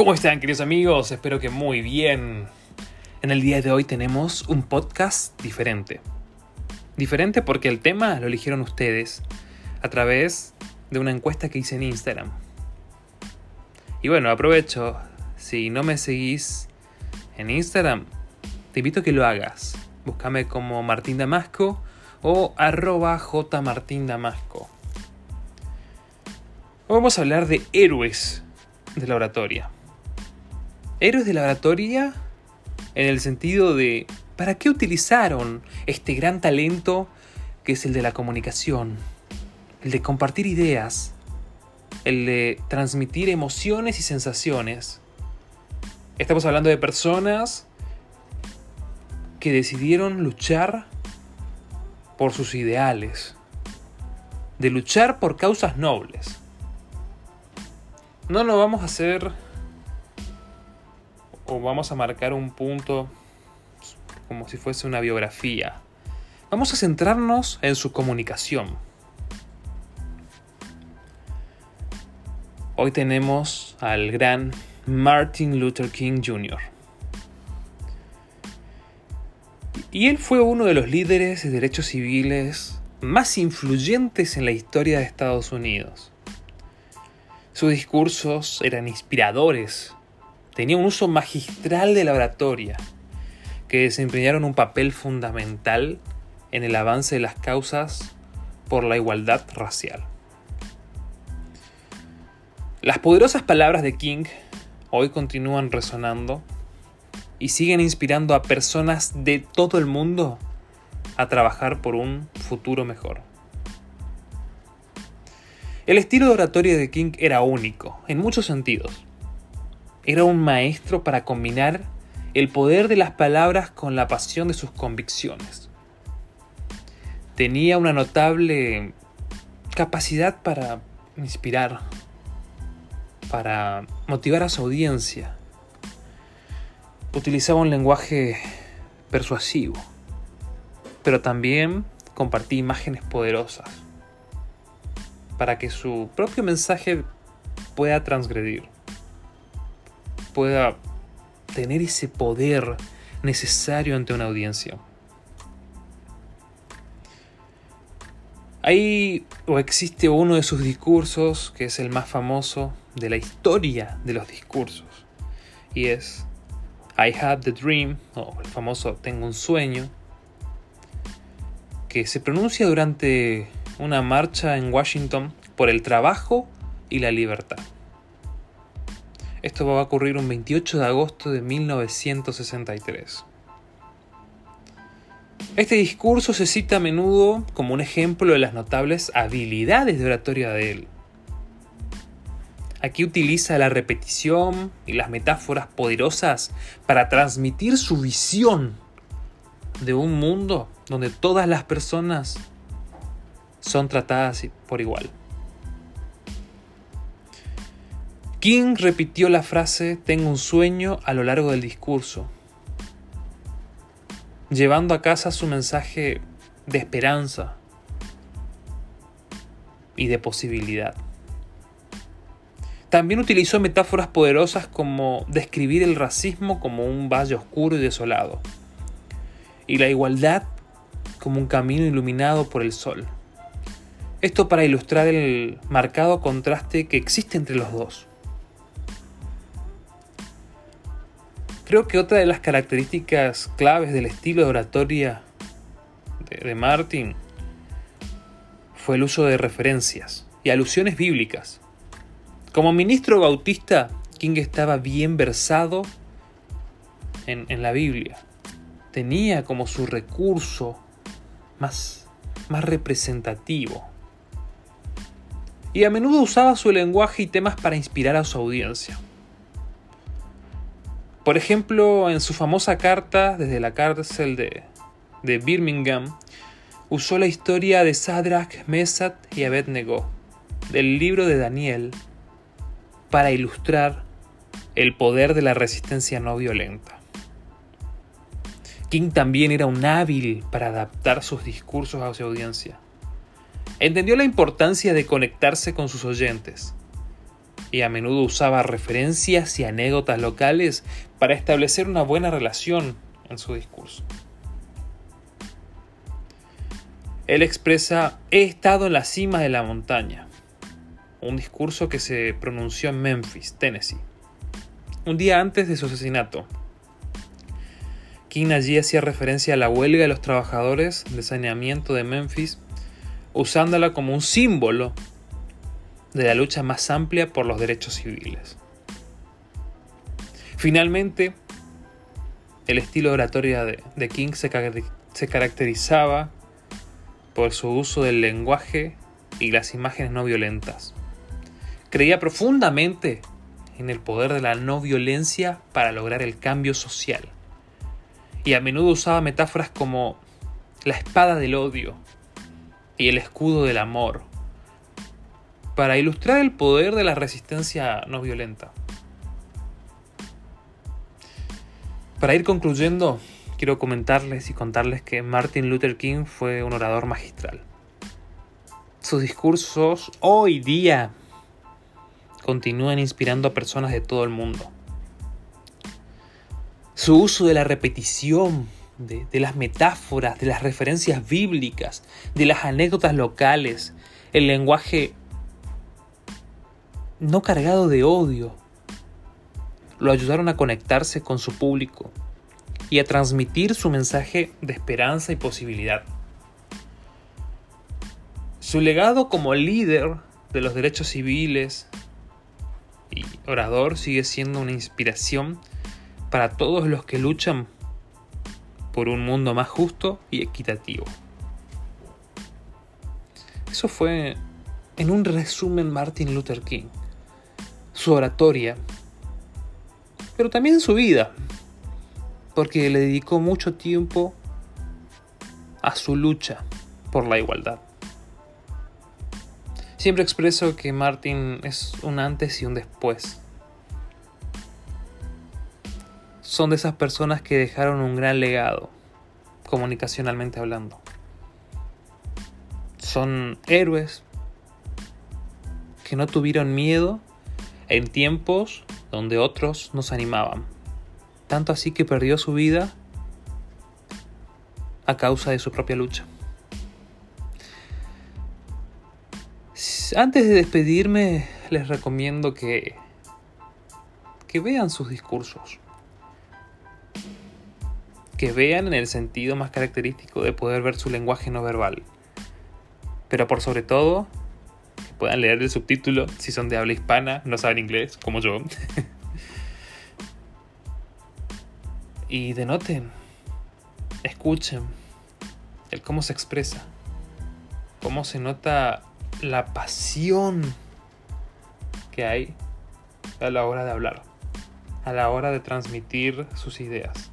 ¿Cómo están, queridos amigos? Espero que muy bien. En el día de hoy tenemos un podcast diferente. Diferente porque el tema lo eligieron ustedes a través de una encuesta que hice en Instagram. Y bueno, aprovecho, si no me seguís en Instagram, te invito a que lo hagas. Búscame como Martín Damasco o arroba jmartindamasco. Hoy vamos a hablar de héroes de la oratoria. Héroes de la oratoria en el sentido de ¿para qué utilizaron este gran talento que es el de la comunicación? El de compartir ideas, el de transmitir emociones y sensaciones. Estamos hablando de personas que decidieron luchar por sus ideales, de luchar por causas nobles. No lo vamos a hacer vamos a marcar un punto como si fuese una biografía. Vamos a centrarnos en su comunicación. Hoy tenemos al gran Martin Luther King Jr. Y él fue uno de los líderes de derechos civiles más influyentes en la historia de Estados Unidos. Sus discursos eran inspiradores, tenía un uso magistral de la oratoria, que desempeñaron un papel fundamental en el avance de las causas por la igualdad racial. Las poderosas palabras de King hoy continúan resonando y siguen inspirando a personas de todo el mundo a trabajar por un futuro mejor. El estilo de oratoria de King era único, en muchos sentidos. Era un maestro para combinar el poder de las palabras con la pasión de sus convicciones. Tenía una notable capacidad para inspirar, para motivar a su audiencia utilizaba un lenguaje persuasivo, pero también compartía imágenes poderosas para que su propio mensaje pueda transgredir, pueda tener ese poder necesario ante una audiencia. Hay o existe uno de sus discursos que es el más famoso de la historia de los discursos y es I Had the Dream, o el famoso Tengo un sueño, que se pronuncia durante una marcha en Washington por el trabajo y la libertad. Esto va a ocurrir un 28 de agosto de 1963. Este discurso se cita a menudo como un ejemplo de las notables habilidades de oratoria de él. Aquí utiliza la repetición y las metáforas poderosas para transmitir su visión de un mundo donde todas las personas son tratadas por igual. King repitió la frase Tengo un sueño a lo largo del discurso, llevando a casa su mensaje de esperanza y de posibilidad. También utilizó metáforas poderosas como describir el racismo como un valle oscuro y desolado, y la igualdad como un camino iluminado por el sol. Esto para ilustrar el marcado contraste que existe entre los dos. Creo que otra de las características claves del estilo de oratoria de, Martin fue el uso de referencias y alusiones bíblicas como ministro bautista, King estaba bien versado en, la Biblia. Tenía como su recurso más, más representativo. Y a menudo usaba su lenguaje y temas para inspirar a su audiencia. Por ejemplo, en su famosa carta desde la cárcel de, de Birmingham, usó la historia de Sadrach, Mesach y Abednego, del libro de Daniel, para ilustrar el poder de la resistencia no violenta. King también era un hábil para adaptar sus discursos a su audiencia. Entendió la importancia de conectarse con sus oyentes y a menudo usaba referencias y anécdotas locales para establecer una buena relación en su discurso. Él expresa, he estado en la cima de la montaña, un discurso que se pronunció en Memphis, Tennessee, un día antes de su asesinato. King allí hacía referencia a la huelga de los trabajadores de saneamiento de Memphis, usándola como un símbolo de la lucha más amplia por los derechos civiles. Finalmente, el estilo de, de King se caracterizaba por su uso del lenguaje y las imágenes no violentas. Creía profundamente en el poder de la no violencia para lograr el cambio social. Y a menudo usaba metáforas como la espada del odio y el escudo del amor para ilustrar el poder de la resistencia no violenta. Para ir concluyendo, quiero comentarles y contarles que Martin Luther King fue un orador magistral. Sus discursos hoy día continúan inspirando a personas de todo el mundo. Su uso de la repetición, de, de, las metáforas, de las referencias bíblicas, de las anécdotas locales, el lenguaje no cargado de odio, lo ayudaron a conectarse con su público y a transmitir su mensaje de esperanza y posibilidad. Su legado como líder de los derechos civiles y orador sigue siendo una inspiración para todos los que luchan por un mundo más justo y equitativo. Eso fue en un resumen Martin Luther King su oratoria, pero también su vida, porque le dedicó mucho tiempo a su lucha por la igualdad. Siempre expreso que Martin es un antes y un después. Son de esas personas que dejaron un gran legado, comunicacionalmente hablando. Son héroes que no tuvieron miedo en tiempos donde otros nos animaban. Tanto así que perdió su vida a causa de su propia lucha. Antes de despedirme, les recomiendo que, que vean sus discursos. Que vean en el sentido más característico de poder ver su lenguaje no verbal. Pero por sobre todo, puedan leer el subtítulo si son de habla hispana, no saben inglés, como yo. y denoten, escuchen el cómo se expresa, cómo se nota la pasión que hay a la hora de hablar, a la hora de transmitir sus ideas.